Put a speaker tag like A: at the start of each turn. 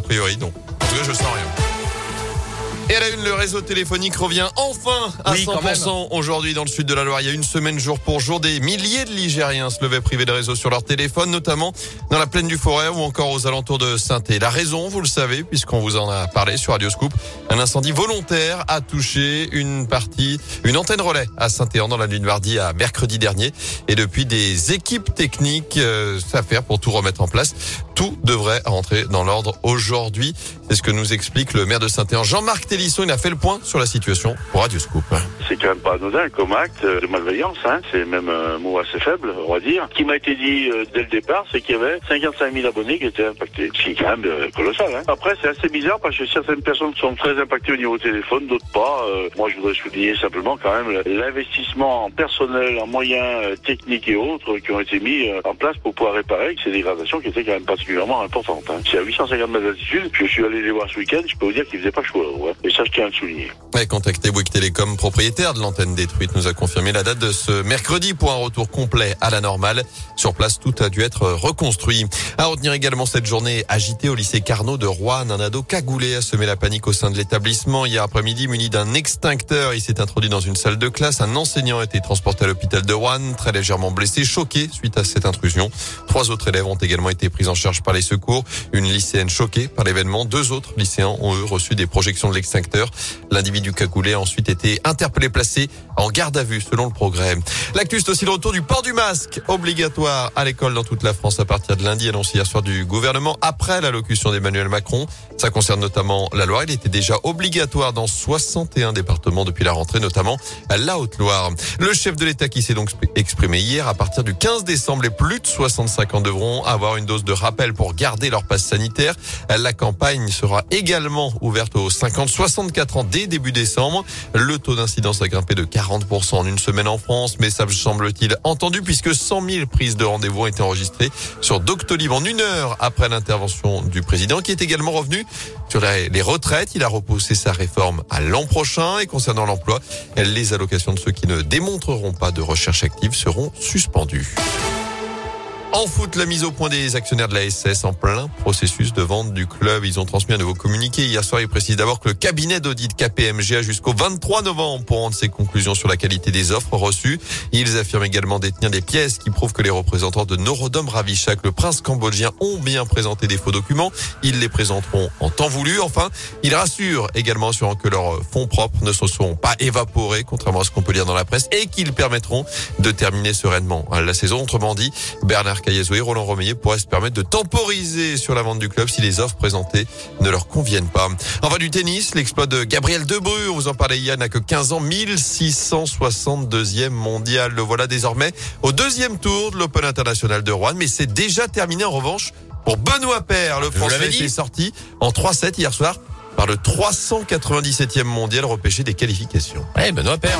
A: a priori, non. En tout cas, je sens rien. Et à la une, le réseau téléphonique revient enfin à 100% aujourd'hui dans le sud de la Loire. Il y a une semaine jour pour jour, des milliers de Ligériens se levaient privés de réseau sur leur téléphone, notamment dans la plaine du Forêt ou encore aux alentours de saint La raison, vous le savez, puisqu'on vous en a parlé sur Radio Scoop, un incendie volontaire a touché une partie, une antenne relais à Saint-Éan dans la nuit de mardi à mercredi dernier. Et depuis, des équipes techniques euh, s'affairent pour tout remettre en place. Tout devrait rentrer dans l'ordre aujourd'hui. C'est ce que nous explique le maire de Saint-Éan, Jean-Marc il a fait le point sur la situation pour Radio Scoop.
B: C'est quand même pas anodin comme acte de malveillance, hein. c'est même un mot assez faible, on va dire. Ce qui m'a été dit euh, dès le départ, c'est qu'il y avait 55 000 abonnés qui étaient impactés. Ce qui est quand même euh, colossal. Hein. Après, c'est assez bizarre parce que certaines personnes sont très impactées au niveau téléphone, d'autres pas. Euh, moi, je voudrais souligner simplement quand même l'investissement en personnel, en moyens techniques et autres qui ont été mis en place pour pouvoir réparer ces dégradations qui étaient quand même particulièrement importantes. Hein. C'est à 850 mètres d'altitude. Je suis allé les voir ce week-end, je peux vous dire qu'il faisait pas chaud. Et ça, je tiens à le souligner.
A: Ouais, contactez Bouygues Télécom, propriétaire de l'antenne détruite, nous a confirmé la date de ce mercredi pour un retour complet à la normale. Sur place, tout a dû être reconstruit. À retenir également cette journée agitée au lycée Carnot de Rouen. Un ado cagoulé a semé la panique au sein de l'établissement. Hier après-midi, muni d'un extincteur, il s'est introduit dans une salle de classe. Un enseignant a été transporté à l'hôpital de Rouen, très légèrement blessé, choqué suite à cette intrusion. Trois autres élèves ont également été pris en charge par les secours. Une lycéenne choquée par l'événement. Deux autres lycéens ont eux reçu des projections de L'individu cagoulé a ensuite été interpellé, placé en garde à vue selon le progrès. L'actu, c'est aussi le retour du port du masque obligatoire à l'école dans toute la France à partir de lundi, annoncé hier soir du gouvernement après l'allocution d'Emmanuel Macron. Ça concerne notamment la Loire. Il était déjà obligatoire dans 61 départements depuis la rentrée, notamment la Haute-Loire. Le chef de l'État qui s'est donc exprimé hier, à partir du 15 décembre, les plus de 65 ans devront avoir une dose de rappel pour garder leur passe sanitaire. La campagne sera également ouverte aux 50-64 ans dès début décembre. Le taux d'incidence a grimpé de 40% en une semaine en France, mais ça semble-t-il entendu puisque 100 000 prises de rendez-vous ont été enregistrées sur Doctolib en une heure après l'intervention du président qui est également revenu sur les retraites. Il a repoussé sa réforme à l'an prochain et concernant l'emploi, les allocations de ceux qui ne démontreront pas de recherche active seront suspendues. En foot, la mise au point des actionnaires de la SS en plein processus de vente du club. Ils ont transmis un nouveau communiqué. Hier soir, ils précisent d'abord que le cabinet d'audit KPMG a jusqu'au 23 novembre pour rendre ses conclusions sur la qualité des offres reçues. Ils affirment également détenir des pièces qui prouvent que les représentants de Norodom Ravichak, le prince cambodgien, ont bien présenté des faux documents. Ils les présenteront en temps voulu. Enfin, ils rassurent également sur que leurs fonds propres ne se sont pas évaporés, contrairement à ce qu'on peut lire dans la presse, et qu'ils permettront de terminer sereinement la saison. Autrement dit, Bernard Caillezou et Roland Romeillet pourraient se permettre de temporiser sur la vente du club si les offres présentées ne leur conviennent pas. Enfin du tennis, l'exploit de Gabriel Debrue, on vous en parlait hier, n'a que 15 ans, 1662e mondial. Le voilà désormais au deuxième tour de l'Open International de Rouen, mais c'est déjà terminé en revanche pour Benoît Paire. Le Français est sorti en 3-7 hier soir par le 397e mondial repêché des qualifications.
C: Eh, Benoît Paire.